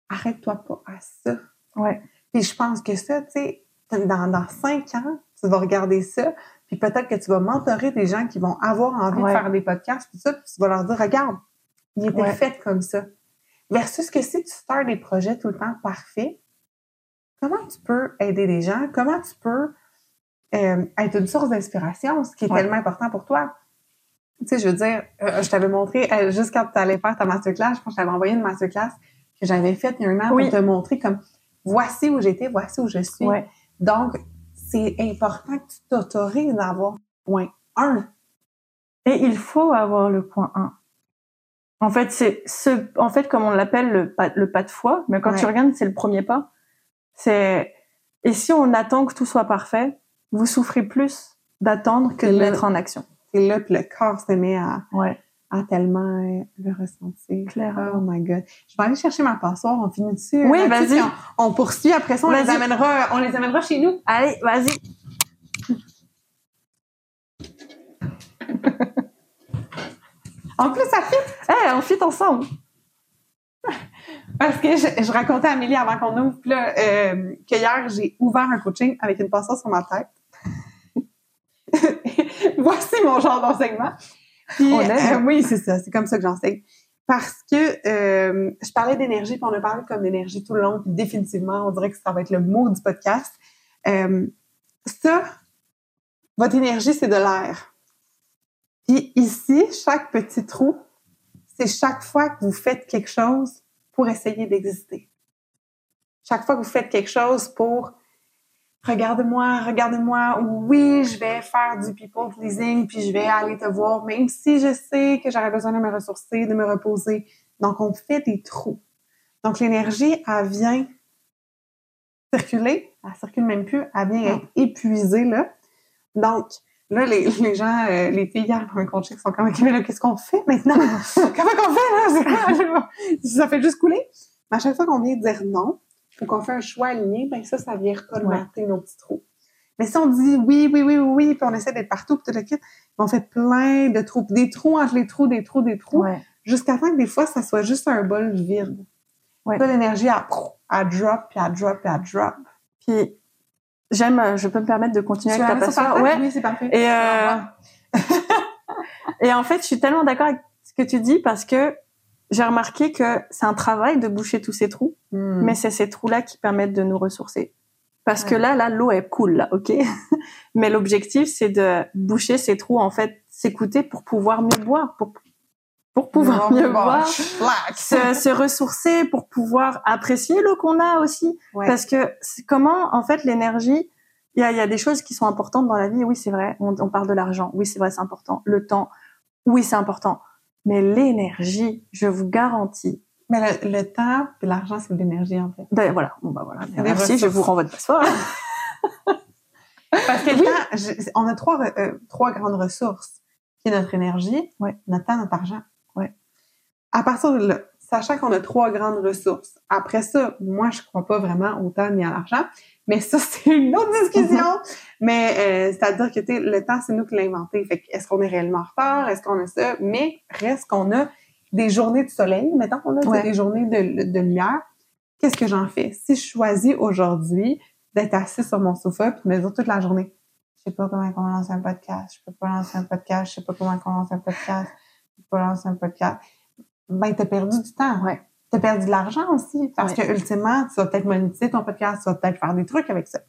arrête-toi pas à ça. Ouais. Puis je pense que ça, tu sais, dans, dans cinq ans, tu vas regarder ça, puis peut-être que tu vas mentorer des gens qui vont avoir envie Ouais. de faire des podcasts, puis ça, puis tu vas leur dire, regarde, il était Ouais. fait comme ça. Versus que si tu starts des projets tout le temps parfaits, comment tu peux aider les gens? Comment tu peux euh, être une source d'inspiration, ce qui est Ouais. tellement important pour toi? Tu sais, je veux dire, euh, je t'avais montré, euh, juste quand tu allais faire ta masterclass, je pense que je t'avais envoyé une masterclass que j'avais faite il y a un an Oui. pour te montrer comme voici où j'étais, voici où je suis. Ouais. Donc, c'est important que tu t'autorises d'avoir point 1. Et il faut avoir le point 1. En fait, c'est ce, en fait, comme on l'appelle le pas, le pas de foi, mais quand Ouais. tu regardes, c'est le premier pas. C'est, et si on attend que tout soit parfait, vous souffrez plus d'attendre que de le- mettre en action. C'est là que le corps se met à, Ouais. À tellement euh, le ressentir. Clairement. Oh my god. Je vais aller chercher ma passoire, on finit dessus. Oui, là-dessus, vas-y. On, on poursuit, après ça, on les amènera, on les amènera chez nous. Allez, vas-y. En plus, ça fit on fit ensemble. parce que je, je racontais à Amélie avant qu'on ouvre là, euh, que hier, j'ai ouvert un coaching avec une passoire sur ma tête. Voici mon genre d'enseignement. Puis, euh, oui, c'est ça. C'est comme ça que j'enseigne. Parce que euh, je parlais d'énergie, puis on a parlé comme d'énergie tout le long, puis définitivement, on dirait que ça va être le mot du podcast. Euh, ça, votre énergie, c'est de l'air. Puis ici, chaque petit trou, c'est chaque fois que vous faites quelque chose pour essayer d'exister. Chaque fois que vous faites quelque chose pour regarde-moi, regarde-moi, oui, je vais faire du people pleasing, puis je vais aller te voir, même si je sais que j'aurais besoin de me ressourcer, de me reposer. Donc, on fait des trous. Donc, l'énergie, elle vient circuler, elle circule même plus, elle vient être épuisée, là. Donc, là, les, les gens, euh, les filles hier un coaching sont comme, OK, mais là, qu'est-ce qu'on fait maintenant? Comment qu'on fait, là? Ça fait juste couler? Mais à chaque fois qu'on vient dire non, ou qu'on fait un choix aligné, ben ça, ça vient recolmater nos petits trous. Mais si on dit oui, oui, oui, oui, oui, puis on essaie d'être partout, puis tout le kit, on fait plein de trous, des trous entre les trous, des trous, des trous, Ouais. jusqu'à temps que des fois, ça soit juste un bol vide. Ouais. L'énergie, elle drop, puis elle drop, puis elle drop. Puis, j'aime, euh, je peux me permettre de continuer Tu avec ta passion. Ouais. Oui, c'est parfait. Et, euh, et en fait, je suis tellement d'accord avec ce que tu dis parce que j'ai remarqué que c'est un travail de boucher tous ces trous, Hmm. mais c'est ces trous-là qui permettent de nous ressourcer. Parce que là, là, l'eau est cool, là, ok? mais l'objectif, c'est de boucher ces trous, en fait, s'écouter pour pouvoir mieux boire, pour pour pouvoir mieux boire, se, se ressourcer, pour pouvoir apprécier l'eau qu'on a aussi. Ouais. Parce que comment, en fait, l'énergie, il y a, il y a des choses qui sont importantes dans la vie. Oui, c'est vrai. On, on parle de l'argent. Oui, c'est vrai, c'est important. Le temps. Oui, c'est important. Mais l'énergie, je vous garantis. Mais le, le temps l'argent, c'est de l'énergie, en fait. Ben, voilà. Bon, bah, voilà. Merci. Je vous renvoie de passoire. Parce que le temps, je- on a trois, euh, trois grandes ressources, qui est notre énergie, Ouais. notre temps, notre argent. Ouais. À partir de là, sachant qu'on a trois grandes ressources, après ça, moi, je crois pas vraiment au temps ni à l'argent, mais ça, c'est une autre discussion. Mais euh, c'est-à-dire que le temps, c'est nous qui l'avons inventé. Fait que est-ce qu'on est réellement en retard? Est-ce qu'on a ça? Mais reste qu'on a des journées de soleil, mettons, là, Ouais. des journées de, de lumière. Qu'est-ce que j'en fais? Si je choisis aujourd'hui d'être assis sur mon sofa puis de me dire toute la journée, je sais pas comment on lance un podcast, je peux pas lancer un podcast, je sais pas comment on lance un podcast, je peux pas lancer un podcast, ben t'as perdu du temps. Ouais. T'as perdu de l'argent aussi parce Ouais. que ultimement, tu vas peut-être monétiser ton podcast, tu vas peut-être faire des trucs avec ça.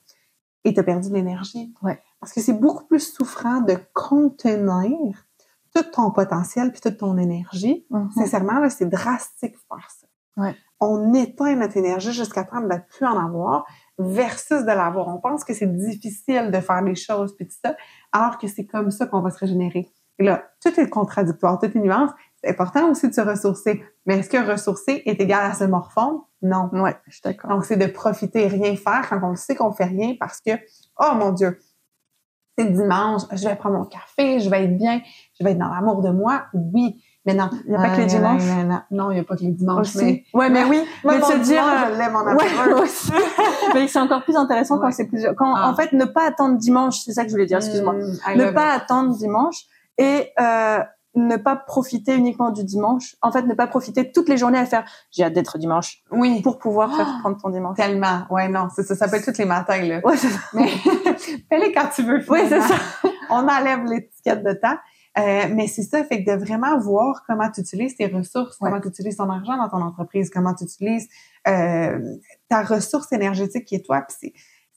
Et t'as perdu de l'énergie. Ouais. Parce que c'est beaucoup plus souffrant de contenir tout ton potentiel puis toute ton énergie. Mhm. Sincèrement, là, c'est drastique faire ça. Ouais. On éteint notre énergie jusqu'à temps de ne plus en avoir versus de l'avoir. On pense que c'est difficile de faire les choses puis tout ça, alors que c'est comme ça qu'on va se régénérer. Et là, tout est contradictoire, tout est nuance. C'est important aussi de se ressourcer. Mais est-ce que ressourcer est égal à se morfondre? Non. Ouais, je suis d'accord. Donc, c'est de profiter et rien faire quand on sait qu'on fait rien parce que, oh mon Dieu, c'est dimanche, je vais prendre mon café, je vais être bien, je vais être dans l'amour de moi. Oui. Mais non. Il y a pas que les dimanches? non, il n'y a pas que les dimanches. Mais, Ouais, mais oui, mais de se dire, je l'aime en Ouais, aussi. mais c'est encore plus intéressant quand c'est plusieurs. Quand, Ah. en fait, ne pas attendre dimanche, c'est ça que je voulais dire, excuse-moi. Mm, I ne pas it. attendre dimanche et euh, ne pas profiter uniquement du dimanche. En fait, ne pas profiter toutes les journées à faire j'ai hâte d'être dimanche Oui. pour pouvoir faire Ah. prendre ton dimanche. Tellement. Ouais, non, c'est ça. Ça peut être tous les matins, là. Ouais, c'est ça. Mais fais-les quand tu veux. Oui, c'est finalement. ça. on enlève l'étiquette de temps. Euh, mais c'est ça, fait que de vraiment voir comment tu utilises tes ressources, Ouais. comment tu utilises ton argent dans ton entreprise, comment tu utilises euh, ta ressource énergétique qui est toi. Puis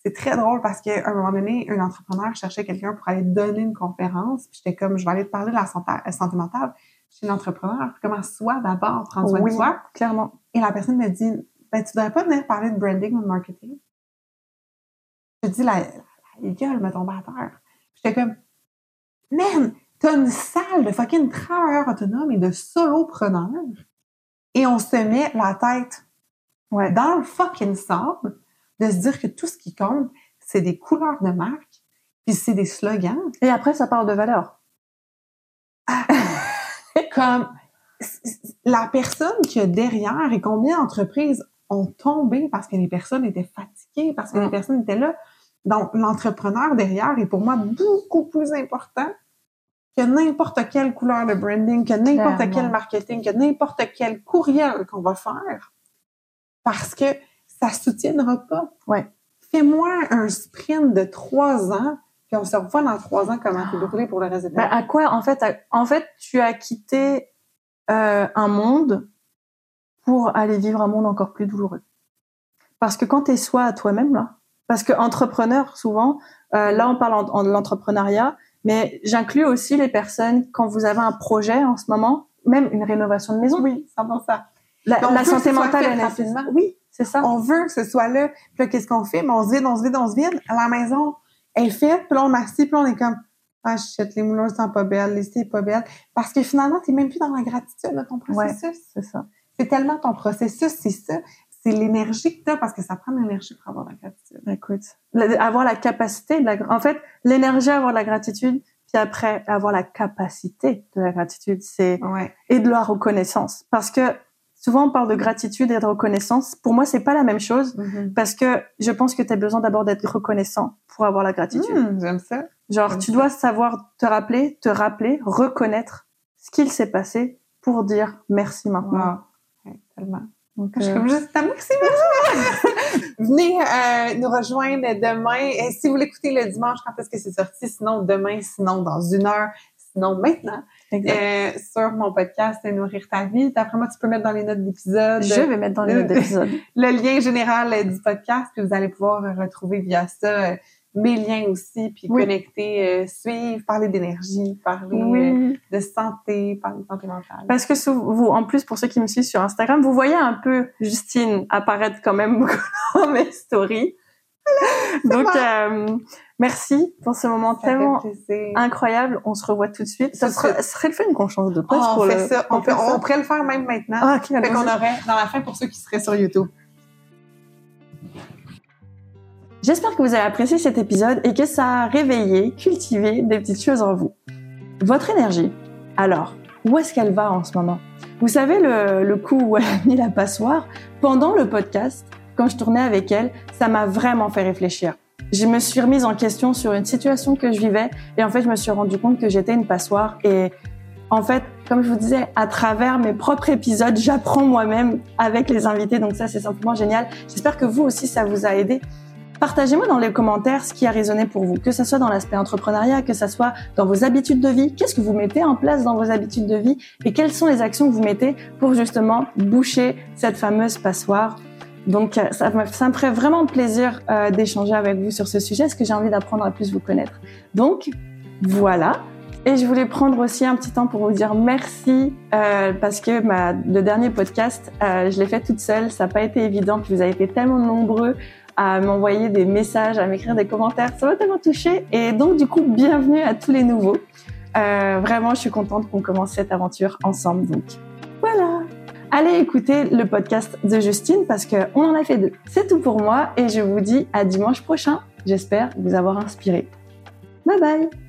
c'est, très drôle parce qu'à un moment donné, un entrepreneur cherchait quelqu'un pour aller donner une conférence. Puis j'étais comme, je vais aller te parler de la santé, la santé mentale chez l'entrepreneur. Comment soi d'abord prendre soin Oui, de soi. clairement. Et la personne me dit, ben, tu devrais pas venir parler de branding ou de marketing. Je dis, la, la gueule me tombe à terre. J'étais comme, man, t'as une salle de fucking travailleurs autonomes et de solopreneurs. Et on se met la tête Ouais. dans le fucking sable de se dire que tout ce qui compte, c'est des couleurs de marque, puis c'est des slogans. Et après, ça parle de valeur. comme la personne qui est derrière et combien d'entreprises ont tombé parce que les personnes étaient fatiguées, parce que les Mm. personnes étaient là. Donc, l'entrepreneur derrière est pour moi beaucoup plus important que n'importe quelle couleur de branding, que n'importe quel marketing, que n'importe quel courriel qu'on va faire. Parce que ça soutiendra pas. Ouais. Fais-moi un sprint de trois ans, puis on se revoit dans trois ans comment t'es brûlé pour le reste de ta vie. à quoi en fait à- En fait, tu as quitté euh, un monde pour aller vivre un monde encore plus douloureux. Parce que quand tu es soi à toi-même là, parce que entrepreneur souvent, euh, là on parle en, en- de l'entrepreneuriat, mais j'inclus aussi les personnes quand vous avez un projet en ce moment, même une rénovation de maison. Oui, 100%. La, Mais on la que santé mentale, elle est. Oui, c'est ça. On veut que ce soit là. Puis là, qu'est-ce qu'on fait? Mais on se vide, on se vide, on se vide. À la maison, elle est faite, puis là, on m'assied, puis là, on est comme, ah, shit, les moulins sont pas belles, les c'est pas belle. Parce que finalement, t'es même plus dans la gratitude de ton processus. C'est ça. C'est tellement ton processus, c'est ça. C'est l'énergie que t'as, parce que ça prend de l'énergie pour avoir la gratitude. Écoute, avoir la capacité de la, en fait, l'énergie, avoir de la gratitude, puis après avoir la capacité de la gratitude, c'est Ouais. et de la reconnaissance. Parce que souvent on parle de gratitude et de reconnaissance. Pour moi, c'est pas la même chose parce que je pense que tu as besoin d'abord d'être reconnaissant pour avoir la gratitude. Hum, J'aime ça. Genre, j'aime tu ça. dois savoir te rappeler, te rappeler, reconnaître ce qu'il s'est passé pour dire merci maintenant. Wow. Ouais, tellement. Donc, Je suis euh, comme juste, ah, merci, merci. Venez euh, nous rejoindre demain. Et si vous l'écoutez le dimanche, quand est-ce que c'est sorti? Sinon, demain, sinon, dans une heure, sinon, maintenant, euh, sur mon podcast Nourrir ta vie. D'après moi, tu peux mettre dans les notes d'épisode je vais mettre dans les notes d'épisode. le lien général euh, du podcast, puis vous allez pouvoir retrouver via ça euh, mes liens aussi, puis Oui. connecter, euh, suivre, parler d'énergie, parler euh, de santé, parler de santé mentale. Parce que sous- vous, en plus, pour ceux qui me suivent sur Instagram, vous voyez un peu Justine apparaître quand même dans mes stories. Donc, euh, merci pour ce moment Ça tellement incroyable. On se revoit tout de suite. Ça serait, serait le fun qu'on change de Oh, poste pour on fait le. ça. On, peut, fait ça. on pourrait le faire même maintenant. Ah, ok, fait qu'on aurait dans la fin pour ceux qui seraient sur YouTube. J'espère que vous avez apprécié cet épisode et que ça a réveillé, cultivé des petites choses en vous. Votre énergie, alors, où est-ce qu'elle va en ce moment? Vous savez le, le coup où elle a mis la passoire? Pendant le podcast, quand je tournais avec elle, ça m'a vraiment fait réfléchir. Je me suis remise en question sur une situation que je vivais et en fait, je me suis rendu compte que j'étais une passoire et en fait, comme je vous disais, à travers mes propres épisodes, j'apprends moi-même avec les invités. Donc ça, c'est simplement génial. J'espère que vous aussi, ça vous a aidé. Partagez-moi dans les commentaires ce qui a résonné pour vous, que ce soit dans l'aspect entrepreneuriat, que ce soit dans vos habitudes de vie. Qu'est-ce que vous mettez en place dans vos habitudes de vie et quelles sont les actions que vous mettez pour justement boucher cette fameuse passoire? Donc euh, ça me, ça ferait vraiment plaisir euh, d'échanger avec vous sur ce sujet, parce que j'ai envie d'apprendre à plus vous connaître. Donc voilà. Et je voulais prendre aussi un petit temps pour vous dire merci euh, parce que le dernier podcast, je l'ai fait toute seule. Ça n'a pas été évident. Puis vous avez été tellement nombreux à m'envoyer des messages, à m'écrire des commentaires. Ça m'a tellement touché. Et donc, du coup, bienvenue à tous les nouveaux. Vraiment, je suis contente qu'on commence cette aventure ensemble. Donc, voilà. Allez écouter le podcast de Justine parce qu'on en a fait deux. C'est tout pour moi et je vous dis à dimanche prochain. J'espère vous avoir inspiré. Bye bye